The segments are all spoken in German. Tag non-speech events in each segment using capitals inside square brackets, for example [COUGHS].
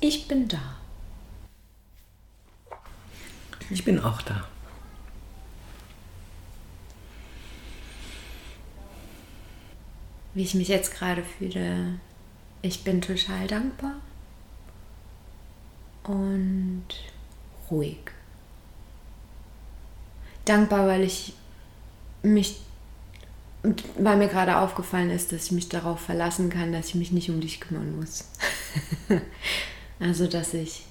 Ich bin da. Ich bin auch da. Wie ich mich jetzt gerade fühle, ich bin total dankbar und ruhig. Dankbar, weil ich mich, weil mir gerade aufgefallen ist, dass ich mich darauf verlassen kann, dass ich mich nicht um dich kümmern muss. [LAUGHS] also, dass ich,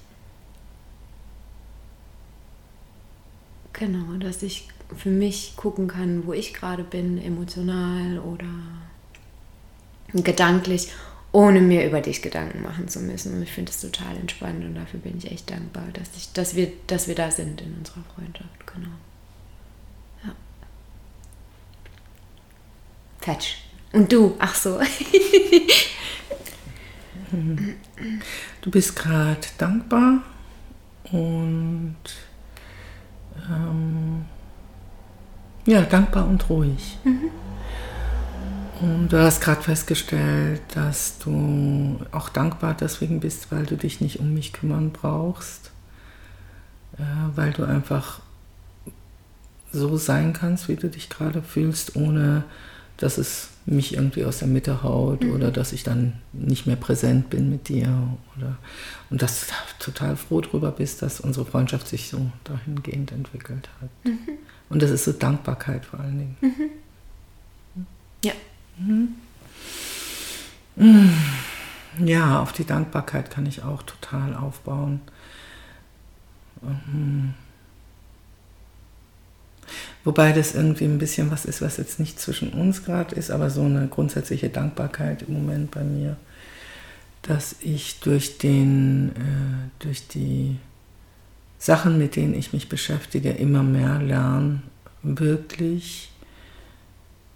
genau, dass ich für mich gucken kann, wo ich gerade bin, emotional oder gedanklich ohne mir über dich Gedanken machen zu müssen. Und ich finde es total entspannt und dafür bin ich echt dankbar, dass, ich, dass, wir, dass wir da sind in unserer Freundschaft. Genau. Ja. Fetch. Und du? Ach so. [LAUGHS] [LAUGHS] du bist gerade dankbar und ähm, ja, dankbar und ruhig. Mhm. Du hast gerade festgestellt, dass du auch dankbar deswegen bist, weil du dich nicht um mich kümmern brauchst, äh, weil du einfach so sein kannst, wie du dich gerade fühlst, ohne dass es mich irgendwie aus der Mitte haut mhm. oder dass ich dann nicht mehr präsent bin mit dir oder und dass du total froh darüber bist, dass unsere Freundschaft sich so dahingehend entwickelt hat. Mhm. Und das ist so Dankbarkeit vor allen Dingen. Mhm. Ja. Ja, auf die Dankbarkeit kann ich auch total aufbauen. Wobei das irgendwie ein bisschen was ist, was jetzt nicht zwischen uns gerade ist, aber so eine grundsätzliche Dankbarkeit im Moment bei mir, dass ich durch, den, äh, durch die Sachen, mit denen ich mich beschäftige, immer mehr lerne, wirklich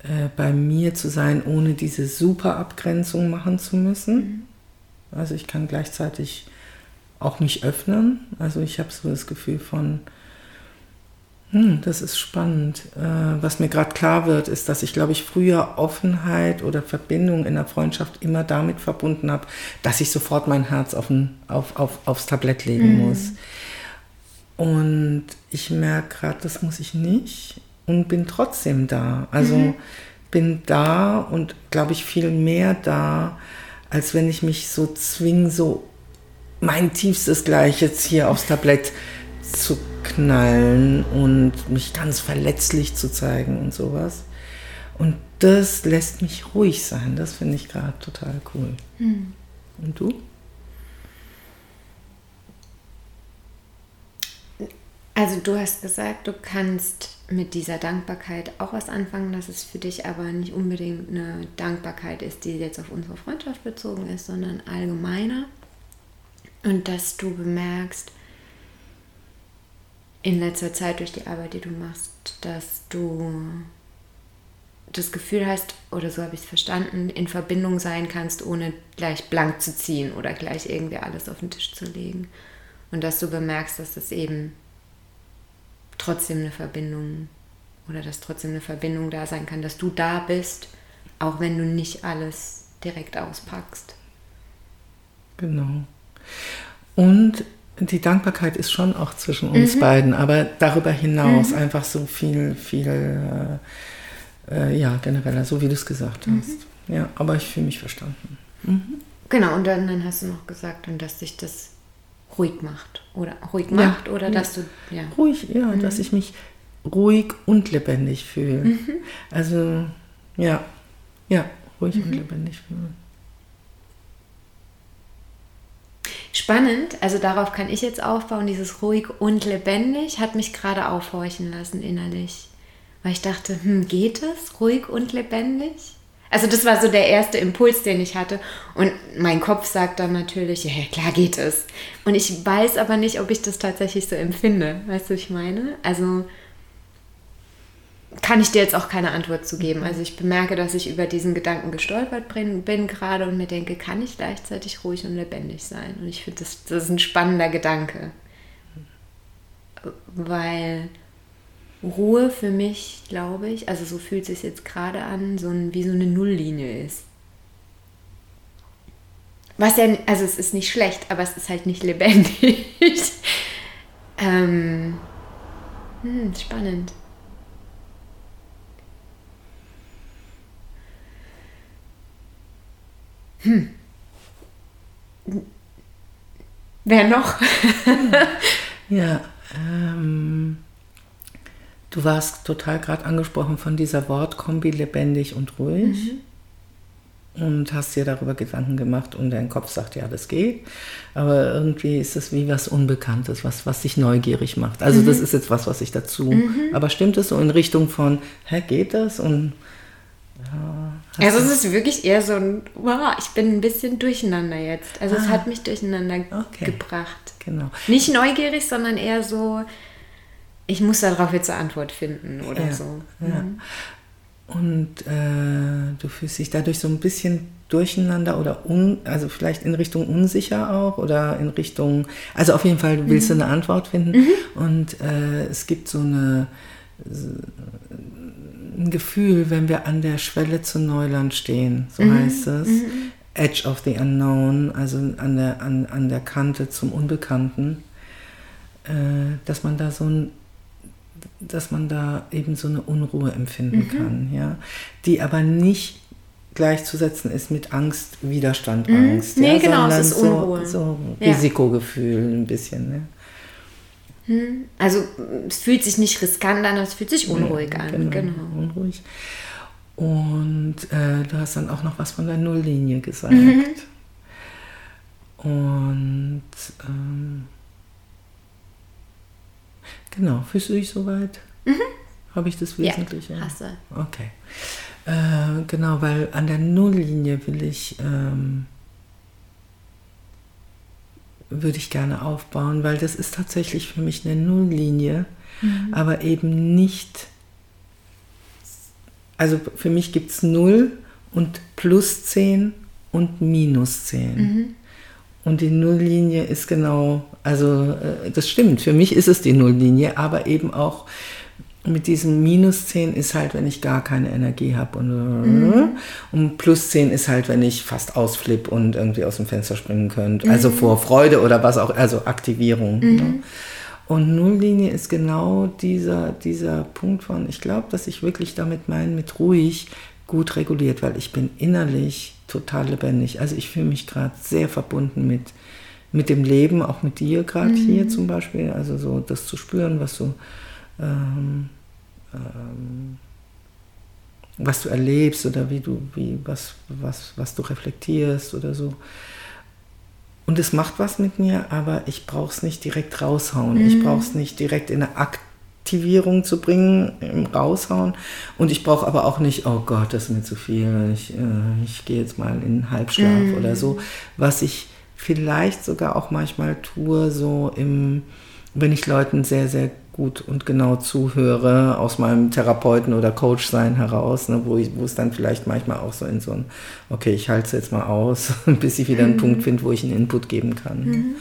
äh, bei mir zu sein, ohne diese super Abgrenzung machen zu müssen. Mhm. Also ich kann gleichzeitig auch mich öffnen. Also ich habe so das Gefühl von, hm, das ist spannend. Äh, was mir gerade klar wird, ist, dass ich, glaube ich, früher Offenheit oder Verbindung in der Freundschaft immer damit verbunden habe, dass ich sofort mein Herz auf ein, auf, auf, aufs Tablett legen mhm. muss. Und ich merke gerade, das muss ich nicht und bin trotzdem da. Also mhm. bin da und glaube ich viel mehr da, als wenn ich mich so zwinge, so mein tiefstes Gleich jetzt hier aufs Tablett zu knallen und mich ganz verletzlich zu zeigen und sowas. Und das lässt mich ruhig sein. Das finde ich gerade total cool. Mhm. Und du? Also du hast gesagt, du kannst mit dieser Dankbarkeit auch was anfangen, dass es für dich aber nicht unbedingt eine Dankbarkeit ist, die jetzt auf unsere Freundschaft bezogen ist, sondern allgemeiner. Und dass du bemerkst, in letzter Zeit durch die Arbeit, die du machst, dass du das Gefühl hast, oder so habe ich es verstanden, in Verbindung sein kannst, ohne gleich blank zu ziehen oder gleich irgendwie alles auf den Tisch zu legen. Und dass du bemerkst, dass das eben trotzdem eine Verbindung oder dass trotzdem eine Verbindung da sein kann, dass du da bist, auch wenn du nicht alles direkt auspackst. Genau. Und die Dankbarkeit ist schon auch zwischen uns mhm. beiden, aber darüber hinaus mhm. einfach so viel, viel, äh, äh ja, genereller, so wie du es gesagt mhm. hast. Ja, aber ich fühle mich verstanden. Mhm. Genau, und dann, dann hast du noch gesagt, und dass sich das ruhig macht oder ruhig macht ja, oder dass du ja ruhig ja mhm. dass ich mich ruhig und lebendig fühle mhm. also ja ja ruhig und lebendig fühlen spannend also darauf kann ich jetzt aufbauen dieses ruhig und lebendig hat mich gerade aufhorchen lassen innerlich weil ich dachte hm, geht es ruhig und lebendig also das war so der erste Impuls, den ich hatte. Und mein Kopf sagt dann natürlich, ja, klar geht es. Und ich weiß aber nicht, ob ich das tatsächlich so empfinde. Weißt du, ich meine? Also kann ich dir jetzt auch keine Antwort zu geben. Also ich bemerke, dass ich über diesen Gedanken gestolpert bin, bin gerade und mir denke, kann ich gleichzeitig ruhig und lebendig sein? Und ich finde, das, das ist ein spannender Gedanke. Weil Ruhe für mich, glaube ich, also so fühlt es sich jetzt gerade an, so ein, wie so eine Nulllinie ist. Was ja, also es ist nicht schlecht, aber es ist halt nicht lebendig. [LAUGHS] ähm, hm, spannend. Hm. Wer noch? ja, ähm, du warst total gerade angesprochen von dieser Wortkombi lebendig und ruhig. Mhm und hast dir darüber Gedanken gemacht und dein Kopf sagt, ja, das geht. Aber irgendwie ist es wie was Unbekanntes, was, was dich neugierig macht. Also mhm. das ist jetzt was, was ich dazu. Mhm. Aber stimmt es so in Richtung von, hä, geht das? Und ja, also es ist wirklich eher so ein, wow, ich bin ein bisschen durcheinander jetzt. Also ah. es hat mich durcheinander okay. gebracht. Genau. Nicht neugierig, sondern eher so, ich muss darauf jetzt eine Antwort finden oder ja, so. Ja. Mhm. Und äh, du fühlst dich dadurch so ein bisschen durcheinander oder un, also vielleicht in Richtung unsicher auch oder in Richtung, also auf jeden Fall, du willst mhm. eine Antwort finden. Mhm. Und äh, es gibt so eine ein Gefühl, wenn wir an der Schwelle zu Neuland stehen, so mhm. heißt es. Mhm. Edge of the Unknown, also an der, an, an der Kante zum Unbekannten, äh, dass man da so ein dass man da eben so eine Unruhe empfinden mhm. kann, ja, die aber nicht gleichzusetzen ist mit Angst, Widerstand, mhm. Angst. Nee, ja, genau, es ist Unruhe. So, so ja. Risikogefühl ein bisschen. Ne? Hm. Also es fühlt sich nicht riskant an, es fühlt sich unruhig ja, an. Genau, genau. unruhig. Und äh, du hast dann auch noch was von der Nulllinie gesagt. Mhm. Und ähm, genau, fühlst du dich soweit? Mhm. Habe ich das Wesentliche? Ja, hast du. Okay. Äh, genau, weil an der Nulllinie will ich ähm, würde ich gerne aufbauen, weil das ist tatsächlich für mich eine Nulllinie, mhm. aber eben nicht, also für mich gibt es 0 und plus 10 und minus 10. Mhm. Und die Nulllinie ist genau, also äh, das stimmt, für mich ist es die Nulllinie, aber eben auch mit diesem minus 10 ist halt, wenn ich gar keine Energie habe. Und, mhm. und plus 10 ist halt, wenn ich fast ausflippe und irgendwie aus dem Fenster springen könnte. Also mhm. vor Freude oder was auch, also Aktivierung. Mhm. Ne? Und Nulllinie ist genau dieser, dieser Punkt von, ich glaube, dass ich wirklich damit meine, mit ruhig gut reguliert, weil ich bin innerlich total lebendig. Also ich fühle mich gerade sehr verbunden mit, mit dem Leben, auch mit dir gerade mhm. hier zum Beispiel. Also so das zu spüren, was so ähm, ähm, was du erlebst oder wie du, wie, was, was, was du reflektierst oder so. Und es macht was mit mir, aber ich brauche es nicht direkt raushauen. Mhm. Ich brauche es nicht direkt in eine Aktivierung zu bringen, im Raushauen. Und ich brauche aber auch nicht, oh Gott, das ist mir zu viel, ich, äh, ich gehe jetzt mal in Halbschlaf mhm. oder so. Was ich vielleicht sogar auch manchmal tue, so im, wenn ich Leuten sehr, sehr gut und genau zuhöre aus meinem Therapeuten- oder Coach-Sein heraus, ne, wo, ich, wo es dann vielleicht manchmal auch so in so ein, okay, ich halte es jetzt mal aus, [LAUGHS] bis ich wieder einen mhm. Punkt finde, wo ich einen Input geben kann. Mhm.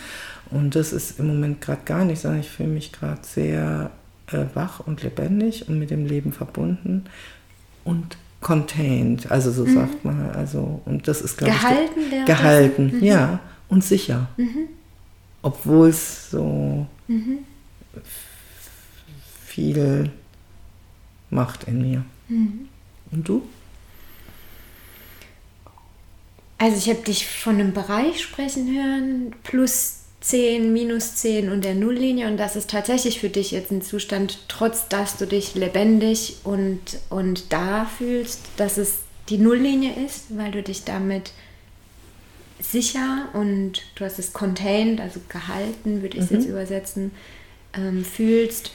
Und das ist im Moment gerade gar nicht, sondern ich fühle mich gerade sehr äh, wach und lebendig und mit dem Leben verbunden und contained, also so mhm. sagt man, also und das ist glaube ich gehalten, gehalten, mhm. ja und sicher, mhm. obwohl es so mhm viel Macht in mir. Mhm. Und du? Also ich habe dich von einem Bereich sprechen hören, plus 10, minus 10 und der Nulllinie. Und das ist tatsächlich für dich jetzt ein Zustand, trotz dass du dich lebendig und, und da fühlst, dass es die Nulllinie ist, weil du dich damit sicher und du hast es contained, also gehalten, würde ich es mhm. jetzt übersetzen, ähm, fühlst.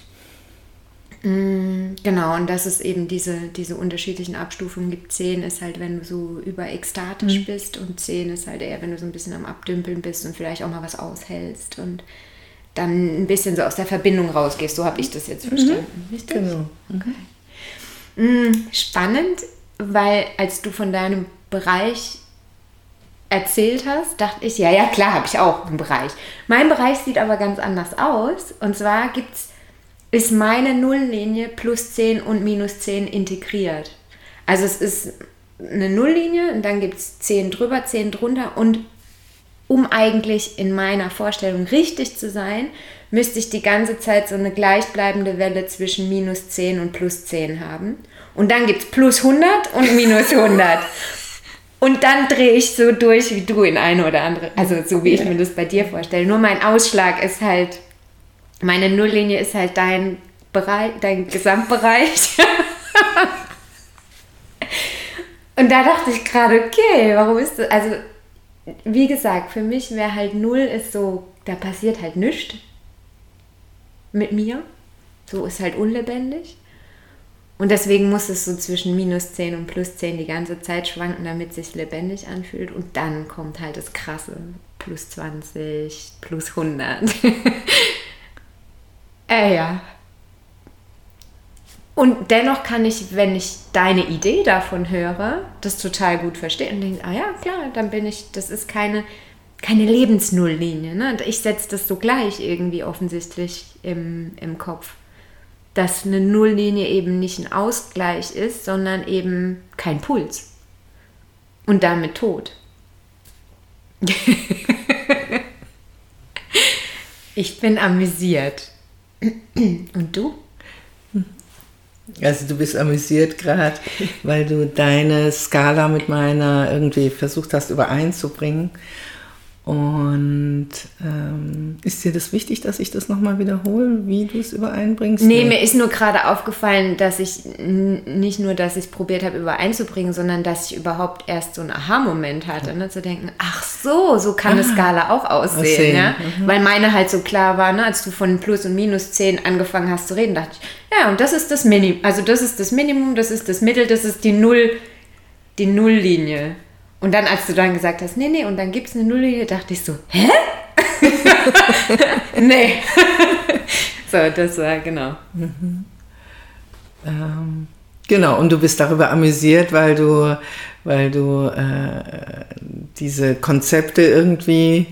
Mm, genau, und dass es eben diese, diese unterschiedlichen Abstufungen gibt. 10 ist halt, wenn du so überekstatisch mhm. bist und 10 ist halt eher, wenn du so ein bisschen am Abdümpeln bist und vielleicht auch mal was aushältst und dann ein bisschen so aus der Verbindung rausgehst. So habe ich das jetzt mhm. verstanden. Mhm. Richtig? Genau. Okay. Mhm, spannend, weil als du von deinem Bereich erzählt hast, dachte ich, ja, ja, klar, habe ich auch einen Bereich. Mein Bereich sieht aber ganz anders aus. Und zwar gibt es ist meine Nulllinie plus 10 und minus 10 integriert. Also es ist eine Nulllinie und dann gibt es 10 drüber, 10 drunter und um eigentlich in meiner Vorstellung richtig zu sein, müsste ich die ganze Zeit so eine gleichbleibende Welle zwischen minus 10 und plus 10 haben. Und dann gibt es plus 100 und minus 100. [LAUGHS] Und dann drehe ich so durch wie du in eine oder andere, also so wie ich mir das bei dir vorstelle. Nur mein Ausschlag ist halt, meine Nulllinie ist halt dein Bereich, dein Gesamtbereich. [LAUGHS] Und da dachte ich gerade, okay, warum ist das? Also, wie gesagt, für mich wäre halt null ist so, da passiert halt nichts mit mir. So ist halt unlebendig. Und deswegen muss es so zwischen minus 10 und plus 10 die ganze Zeit schwanken, damit es sich lebendig anfühlt. Und dann kommt halt das Krasse. Plus 20, plus 100. [LAUGHS] äh, ja. Und dennoch kann ich, wenn ich deine Idee davon höre, das total gut verstehen und denke, ah ja, klar, dann bin ich, das ist keine, keine Lebensnulllinie. Ne? Ich setze das so gleich irgendwie offensichtlich im, im Kopf dass eine Nulllinie eben nicht ein Ausgleich ist, sondern eben kein Puls. Und damit tot. [LAUGHS] ich bin amüsiert. Und du? Also du bist amüsiert gerade, weil du deine Skala mit meiner irgendwie versucht hast übereinzubringen. Und ähm, ist dir das wichtig, dass ich das nochmal wiederhole, wie du es übereinbringst? Nee, mir ist nur gerade aufgefallen, dass ich nicht nur, dass ich es probiert habe übereinzubringen, sondern dass ich überhaupt erst so einen Aha-Moment hatte, ne, zu denken, ach so, so kann ah, eine Skala auch aussehen. aussehen. Ja? Mhm. Weil meine halt so klar war, ne, als du von Plus und Minus 10 angefangen hast zu reden, dachte ich, ja, und das ist das Minimum, also das ist das Minimum, das ist das Mittel, das ist die Null, die Nulllinie. Und dann, als du dann gesagt hast, nee, nee, und dann gibt es eine Nulllinie, dachte ich so, hä? [LAUGHS] nee. so, das war genau. Mhm. Ähm, genau, und du bist darüber amüsiert, weil du, weil du äh, diese Konzepte irgendwie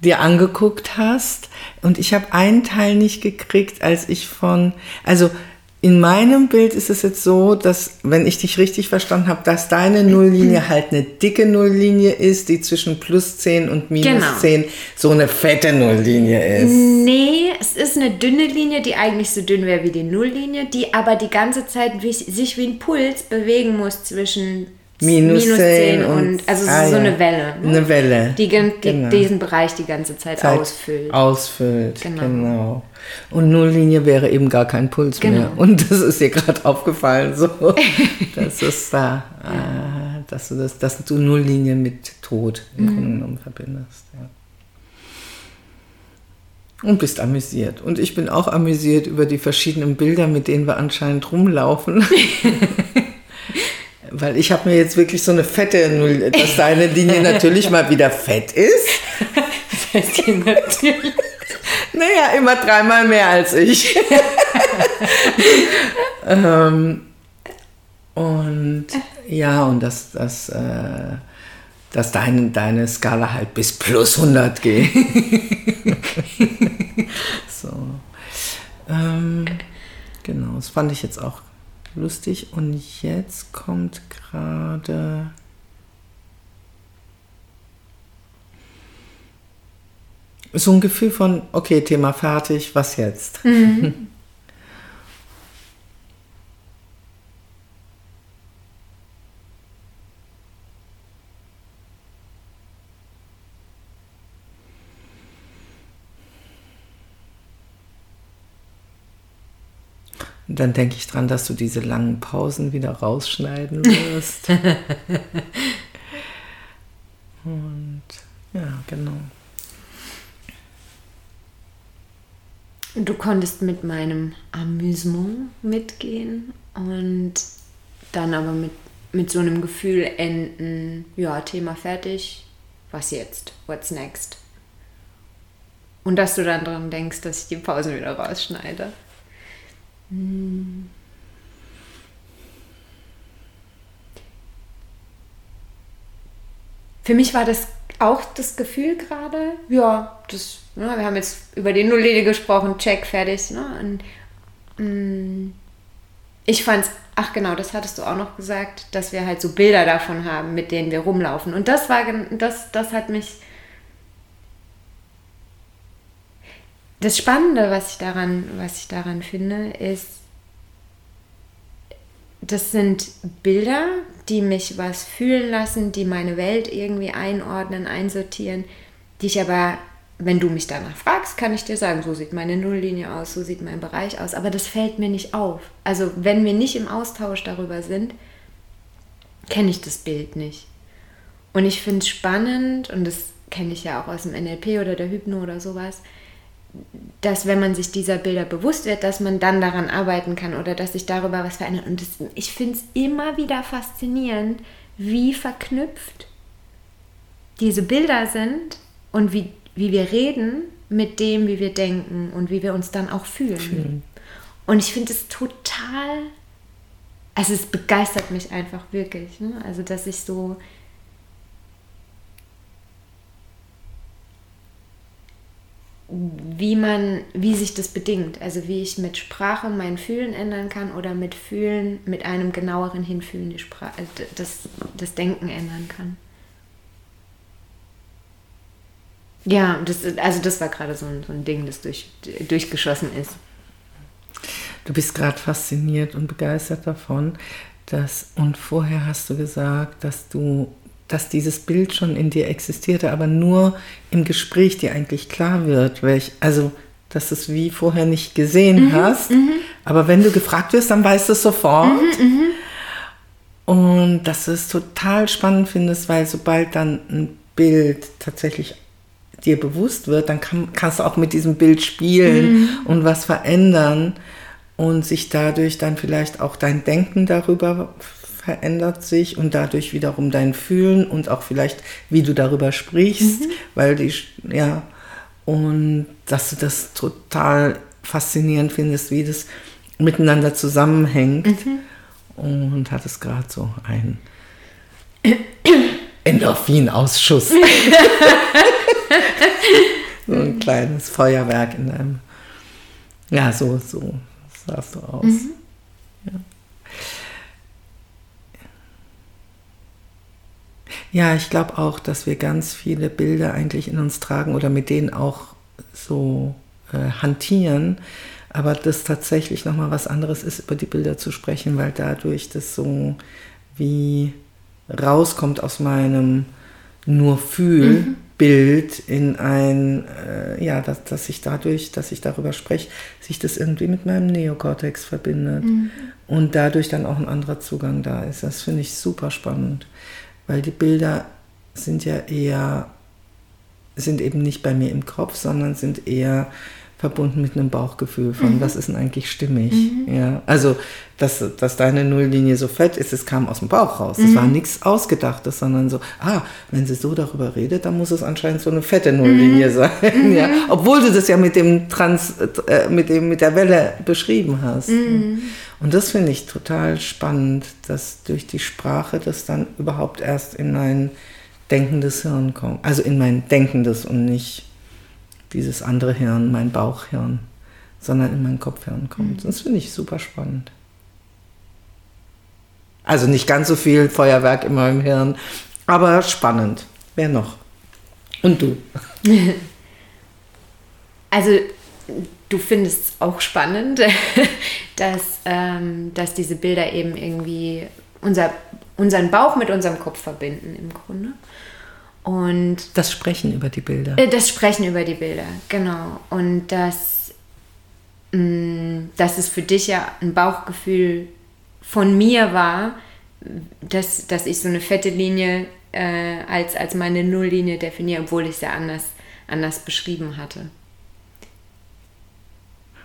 dir angeguckt hast. Und ich habe einen Teil nicht gekriegt, als ich von, also in meinem Bild ist es jetzt so, dass, wenn ich dich richtig verstanden habe, dass deine Nulllinie halt eine dicke Nulllinie ist, die zwischen plus 10 und minus genau. 10 so eine fette Nulllinie ist. Nee, es ist eine dünne Linie, die eigentlich so dünn wäre wie die Nulllinie, die aber die ganze Zeit sich wie ein Puls bewegen muss zwischen minus, minus 10, 10 und, und, also ah, so ja. eine Welle. Ne? Eine Welle. Die, die genau. diesen Bereich die ganze Zeit, Zeit ausfüllt. Ausfüllt, genau. genau. Und Nulllinie wäre eben gar kein Puls genau. mehr. Und das ist dir gerade aufgefallen, so. [LAUGHS] das ist da, äh, dass du das, dass du Nulllinie mit Tod im mhm. Grunde genommen verbindest. Ja. Und bist amüsiert. Und ich bin auch amüsiert über die verschiedenen Bilder, mit denen wir anscheinend rumlaufen. [LAUGHS] Weil ich habe mir jetzt wirklich so eine fette Null, dass deine Linie [LAUGHS] natürlich mal wieder fett ist. [LAUGHS] Fett natürlich. Naja, immer dreimal mehr als ich. [LAUGHS] ähm, und ja, und dass, dass, äh, dass deine, deine Skala halt bis plus 100 geht. so. Ähm, genau, das fand ich jetzt auch lustig. Und jetzt kommt gerade so ein Gefühl von, okay, Thema fertig, was jetzt? Mhm. Dann denke ich dran, dass du diese langen Pausen wieder rausschneiden wirst. [LAUGHS] Und ja, genau. Du konntest mit meinem Amüsement mitgehen und dann aber mit, mit so einem Gefühl enden, ja, Thema fertig, was jetzt? What's next? Und dass du dann dran denkst, dass ich die Pausen wieder rausschneide. Hm. Für mich war das auch das Gefühl gerade, ja, das, ne, wir haben jetzt über die Nulllinie gesprochen, check, fertig. Ne? Und, mh, mm, ich fand's, ach genau, das hattest du auch noch gesagt, dass wir halt so Bilder davon haben, mit denen wir rumlaufen. Und das war, das, das hat mich das Spannende, was ich daran, was ich daran finde, ist, das sind Bilder, die mich was fühlen lassen, die meine Welt irgendwie einordnen, einsortieren, die ich aber, wenn du mich danach fragst, kann ich dir sagen, so sieht meine Nulllinie aus, so sieht mein Bereich aus, aber das fällt mir nicht auf. Also wenn wir nicht im Austausch darüber sind, kenne ich das Bild nicht. Und ich finde es spannend, und das kenne ich ja auch aus dem NLP oder der Hypno oder sowas, dass wenn man sich dieser Bilder bewusst wird, dass man dann daran arbeiten kann oder dass sich darüber was verändert. Und das, ich finde es immer wieder faszinierend, wie verknüpft diese Bilder sind und wie, wie wir reden mit dem, wie wir denken und wie wir uns dann auch fühlen. fühlen. Und ich finde es total, also es begeistert mich einfach wirklich. Ne? Also dass ich so wie man, wie sich das bedingt. Also wie ich mit Sprache mein Fühlen ändern kann oder mit Fühlen, mit einem genaueren Hinfühlen die Sprache, äh, das, das Denken ändern kann. Ja, das, also das war gerade so ein, so ein Ding, das durch, durchgeschossen ist. Du bist gerade fasziniert und begeistert davon, dass, und vorher hast du gesagt, dass du dass dieses Bild schon in dir existierte, aber nur im Gespräch dir eigentlich klar wird, welch, also dass du es wie vorher nicht gesehen mhm, hast, mhm. aber wenn du gefragt wirst, dann weißt du es sofort. Mhm, mhm. und dass du es total spannend findest, weil sobald dann ein Bild tatsächlich dir bewusst wird, dann kann, kannst du auch mit diesem Bild spielen mhm. und was verändern und sich dadurch dann vielleicht auch dein Denken darüber verändert sich und dadurch wiederum dein Fühlen und auch vielleicht, wie du darüber sprichst, mhm. weil die, ja, und dass du das total faszinierend findest, wie das miteinander zusammenhängt. Mhm. Und hattest gerade so einen [COUGHS] Endorphinausschuss. [LAUGHS] so ein kleines Feuerwerk in deinem. Ja, so, so sahst du aus. Mhm. Ja. Ja, ich glaube auch, dass wir ganz viele Bilder eigentlich in uns tragen oder mit denen auch so äh, hantieren. Aber das tatsächlich nochmal was anderes ist, über die Bilder zu sprechen, weil dadurch das so wie rauskommt aus meinem nur Fühlbild mhm. in ein, äh, ja, dass, dass ich dadurch, dass ich darüber spreche, sich das irgendwie mit meinem Neokortex verbindet mhm. und dadurch dann auch ein anderer Zugang da ist. Das finde ich super spannend weil die Bilder sind ja eher, sind eben nicht bei mir im Kopf, sondern sind eher verbunden mit einem Bauchgefühl von, mhm. was ist denn eigentlich stimmig? Mhm. Ja, also, dass, dass deine Nulllinie so fett ist, es kam aus dem Bauch raus. Es mhm. war nichts Ausgedachtes, sondern so, ah, wenn sie so darüber redet, dann muss es anscheinend so eine fette Nulllinie mhm. sein. [LAUGHS] Ja, mhm. obwohl du das ja mit dem Trans, äh, mit dem, mit der Welle beschrieben hast. Mhm. Und das finde ich total spannend, dass durch die Sprache das dann überhaupt erst in mein denkendes Hirn kommt. Also in mein denkendes und nicht dieses andere Hirn, mein Bauchhirn, sondern in mein Kopfhirn kommt. Mhm. Das finde ich super spannend. Also nicht ganz so viel Feuerwerk in meinem Hirn, aber spannend. Wer noch? Und du? [LAUGHS] Also du findest es auch spannend, [LAUGHS] dass, ähm, dass diese Bilder eben irgendwie unser, unseren Bauch mit unserem Kopf verbinden im Grunde. Und das Sprechen über die Bilder. Äh, das Sprechen über die Bilder, genau. Und dass, mh, mm, dass es für dich ja ein Bauchgefühl von mir war, dass, dass ich so eine fette Linie äh, als, als meine Nulllinie definiere, obwohl ich es ja anders, anders beschrieben hatte.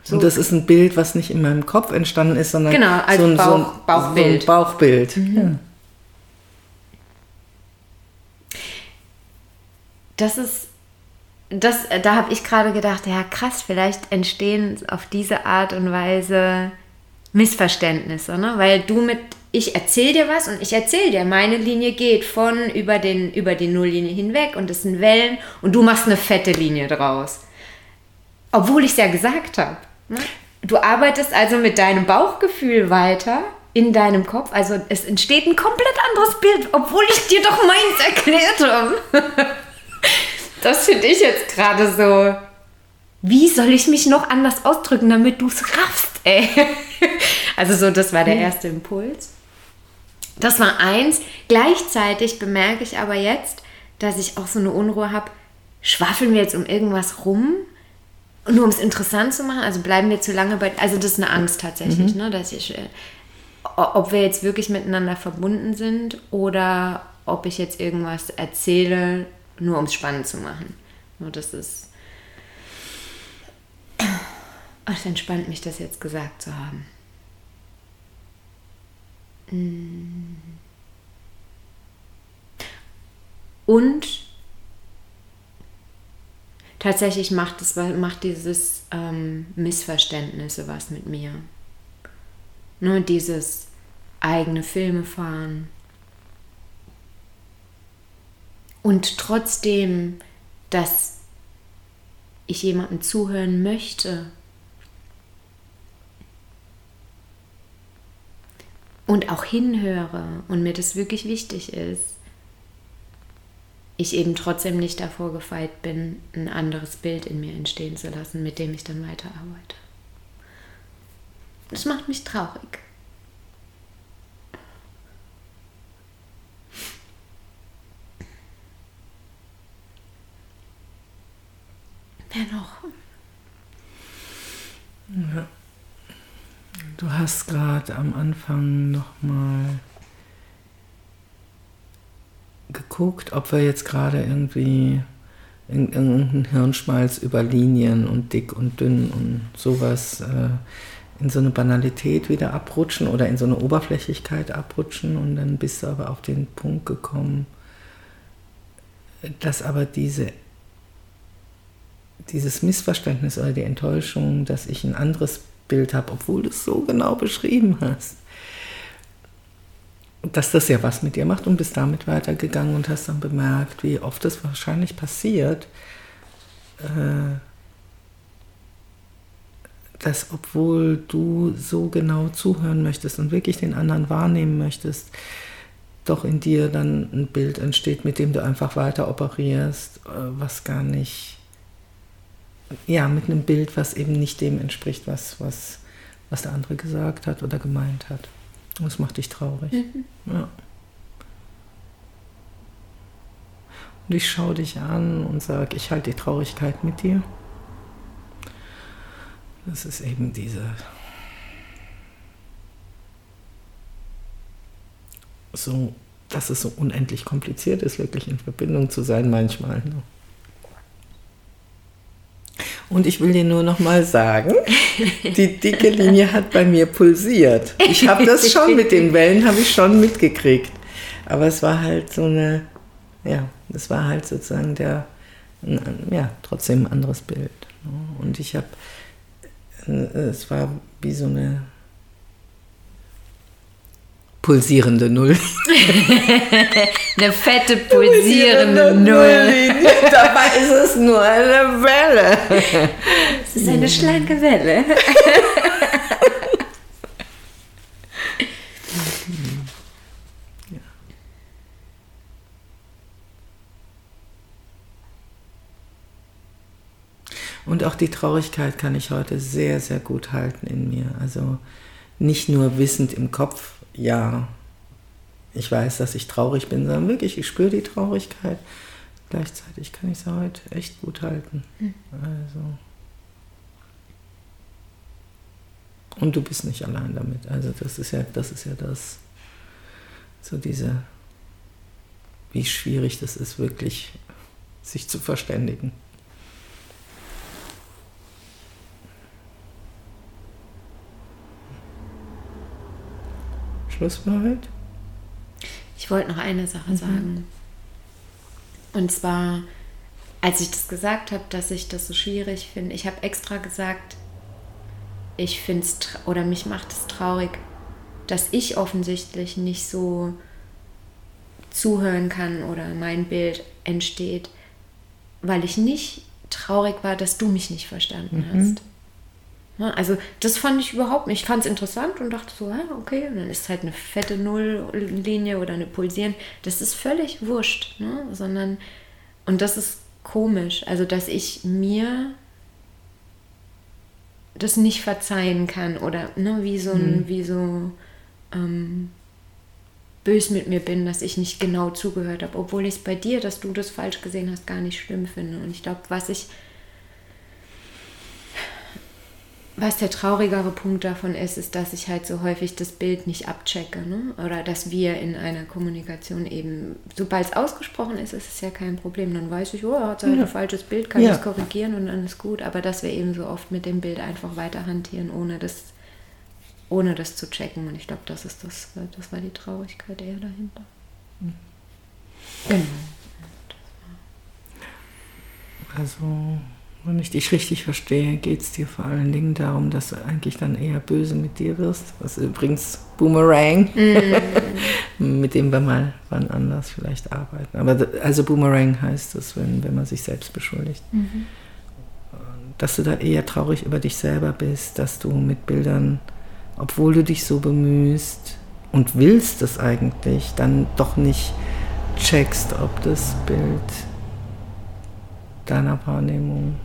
So. Und das ist ein Bild, was nicht in meinem Kopf entstanden ist, sondern genau, als so ein, Bauch, so ein, Bauchbild. So ein Bauchbild. Mhm. Ja. Das ist, das, da habe ich gerade gedacht, ja krass, vielleicht entstehen auf diese Art und Weise Missverständnisse, ne? weil du mit, ich erzähle dir was und ich erzähle dir, meine Linie geht von über, den, über die Nulllinie hinweg und es sind Wellen und du machst eine fette Linie draus. Obwohl ich es ja gesagt habe. Ne? Du arbeitest also mit deinem Bauchgefühl weiter in deinem Kopf. Also es entsteht ein komplett anderes Bild, obwohl ich dir doch meins erklärt habe. [LAUGHS] das finde ich jetzt gerade so wie soll ich mich noch anders ausdrücken, damit du es raffst, ey? [LAUGHS] Also so, das war der erste Impuls. Das war eins. Gleichzeitig bemerke ich aber jetzt, dass ich auch so eine Unruhe habe. Schwafeln wir jetzt um irgendwas rum? Nur um es interessant zu machen? Also bleiben wir zu lange bei. Also, das ist eine Angst tatsächlich, mhm. ne? Dass ich. Äh, ob wir jetzt wirklich miteinander verbunden sind oder ob ich jetzt irgendwas erzähle, nur um es spannend zu machen. Nur das ist. Es entspannt mich, das jetzt gesagt zu haben. Mm. Und tatsächlich macht, es, macht dieses ähm, Missverständnisse was mit mir. Nur dieses eigene Filme fahren. Und trotzdem, dass ich jemandem zuhören möchte und auch hinhöre und mir das wirklich wichtig ist, ich eben trotzdem nicht davor gefeit bin, ein anderes Bild in mir entstehen zu lassen, mit dem ich dann weiterarbeite. Das macht mich traurig. Wer noch? Ja. Du hast gerade am Anfang nochmal geguckt, ob wir jetzt gerade irgendwie irgendeinen Hirnschmalz über Linien und dick und dünn und sowas äh, in so eine Banalität wieder abrutschen oder in so eine Oberflächlichkeit abrutschen und dann bist du aber auf den Punkt gekommen, dass aber diese, dieses Missverständnis oder die Enttäuschung, dass ich ein anderes Bild habe, obwohl du es so genau beschrieben hast. Dass das ja was mit dir macht und bist damit weitergegangen und hast dann bemerkt, wie oft das wahrscheinlich passiert, äh, dass obwohl du so genau zuhören möchtest und wirklich den anderen wahrnehmen möchtest, doch in dir dann ein Bild entsteht, mit dem du einfach weiter operierst, äh, was gar nicht ja, mit einem Bild, was eben nicht dem entspricht, was, was, was der andere gesagt hat oder gemeint hat. Und das macht dich traurig. Mhm. Ja. Und ich schaue dich an und sage, ich halte die Traurigkeit mit dir. Das ist eben diese so, dass es so unendlich kompliziert ist, wirklich in Verbindung zu sein manchmal. Ne? Und ich will dir nur noch mal sagen, die dicke Linie hat bei mir pulsiert. Ich habe das schon mit den Wellen, habe ich schon mitgekriegt. Aber es war halt so eine, ja, es war halt sozusagen der, ja, trotzdem ein anderes Bild. Und ich habe, es war wie so eine pulsierende Null. [LAUGHS] eine fette pulsierende Null. Dabei ist es nur eine Welle. Es ist eine schlanke Welle. Und auch die Traurigkeit kann ich heute sehr, sehr gut halten in mir. Also nicht nur wissend im Kopf, ja, ich weiß, dass ich traurig bin, sondern wirklich, ich spüre die Traurigkeit. Gleichzeitig kann ich sie heute echt gut halten. Mhm. Also. Und du bist nicht allein damit. Also das ist ja, das ist ja das, so diese, wie schwierig das ist, wirklich sich zu verständigen. Schluss? Ich wollte noch eine Sache mhm. sagen. Und zwar, als ich das gesagt habe, dass ich das so schwierig finde, ich habe extra gesagt, ich finde es, oder mich macht es traurig, dass ich offensichtlich nicht so zuhören kann oder mein Bild entsteht, weil ich nicht traurig war, dass du mich nicht verstanden mhm. hast. Ne, also das fand ich überhaupt nicht. Ich fand es interessant und dachte so, okay, und dann ist halt eine fette Nulllinie oder eine Pulsieren. Das ist völlig wurscht, ne? sondern, und das ist komisch, also dass ich mir das nicht verzeihen kann oder ne, wie so ein, mhm. wie so ähm, bös mit mir bin, dass ich nicht genau zugehört habe, obwohl ich es bei dir, dass du das falsch gesehen hast, gar nicht schlimm finde. Und ich glaube, was ich was der traurigere Punkt davon ist, ist, dass ich halt so häufig das Bild nicht abchecke. Ne? Oder dass wir in einer Kommunikation eben, sobald es ausgesprochen ist, ist es ja kein Problem. Dann weiß ich, oh, er hat halt ja. ein falsches Bild, kann ja. ich es korrigieren und dann ist gut. Aber dass wir eben so oft mit dem Bild einfach weiter hantieren, ohne das, ohne das zu checken. Und ich glaube, das ist das, das war die Traurigkeit eher dahinter. Mhm. Genau. Also wenn ich dich richtig verstehe, geht es dir vor allen Dingen darum, dass du eigentlich dann eher böse mit dir wirst. Was übrigens Boomerang, mm. [LAUGHS] mit dem wir mal wann anders vielleicht arbeiten. Aber also Boomerang heißt es, wenn, wenn man sich selbst beschuldigt. Mhm. Dass du da eher traurig über dich selber bist, dass du mit Bildern, obwohl du dich so bemühst und willst es eigentlich, dann doch nicht checkst, ob das Bild deiner Wahrnehmung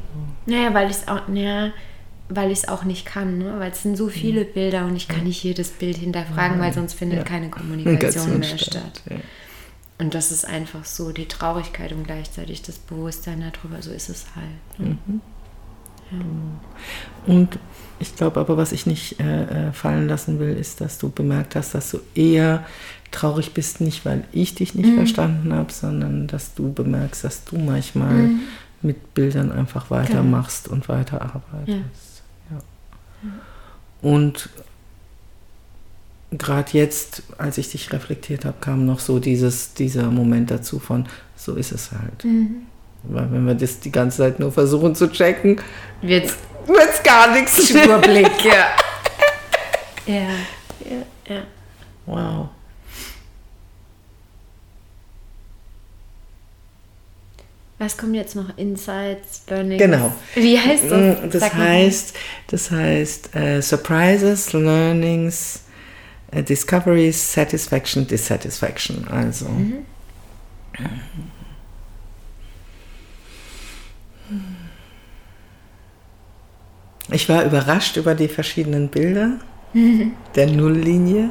naja, weil ich es auch, ja, weil ich es auch nicht kann, ne? weil es sind so viele Bilder und ich kann nicht jedes Bild hinterfragen, weil sonst findet ja. keine Kommunikation mehr statt. Ja. Und das ist einfach so die Traurigkeit und gleichzeitig das Bewusstsein darüber, so ist es halt. Ne? Mhm. Ja. Und ich glaube aber, was ich nicht äh, äh, fallen lassen will, ist, dass du bemerkt hast, dass du eher traurig bist, nicht weil ich dich nicht mhm. verstanden habe, sondern dass du bemerkst, dass du manchmal mhm mit Bildern einfach weitermachst genau. und weiterarbeitest. Ja. Ja. Und gerade jetzt, als ich dich reflektiert habe, kam noch so dieses, dieser Moment dazu von, so ist es halt. Mhm. Weil wenn wir das die ganze Zeit nur versuchen zu checken, wird es gar nichts. Überblick, ja. [LAUGHS] ja. Ja, ja. Wow. Was kommt jetzt noch? Insights, Learning? Genau. Wie heißt das? Mm, das Sag heißt, das heißt uh, Surprises, Learnings, uh, Discoveries, Satisfaction, Dissatisfaction. Also. Mhm. Ich war überrascht über die verschiedenen Bilder mhm. [LAUGHS] der Nulllinie.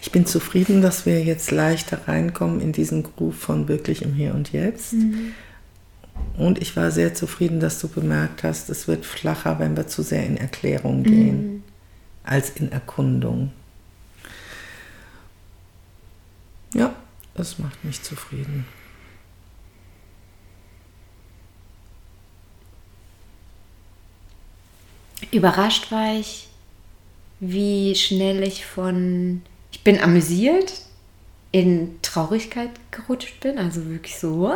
Ich bin zufrieden, dass wir jetzt leichter reinkommen in diesen Groove von wirklich im Hier und Jetzt. Mhm. Und ich war sehr zufrieden, dass du bemerkt hast, es wird flacher, wenn wir zu sehr in Erklärung gehen, mhm. als in Erkundung. Ja, das macht mich zufrieden. Überrascht war ich, wie schnell ich von bin amüsiert, in Traurigkeit gerutscht bin, also wirklich so.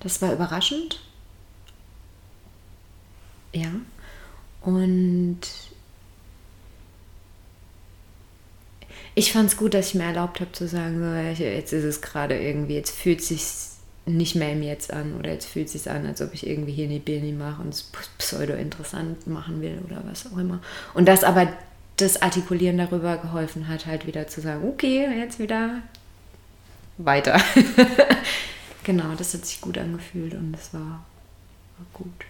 Das war überraschend. Ja. Und ich fand es gut, dass ich mir erlaubt habe zu sagen, so, jetzt ist es gerade irgendwie, jetzt fühlt es sich nicht mehr im Jetzt an oder jetzt fühlt es sich an, als ob ich irgendwie hier eine Birni mache und es pseudo-interessant machen will oder was auch immer. Und das aber das Artikulieren darüber geholfen hat, halt wieder zu sagen, okay, jetzt wieder weiter. [LAUGHS] genau, das hat sich gut angefühlt und es war, war gut.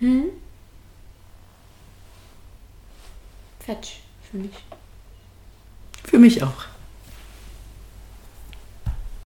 Hm? Fetch für mich. Für mich auch.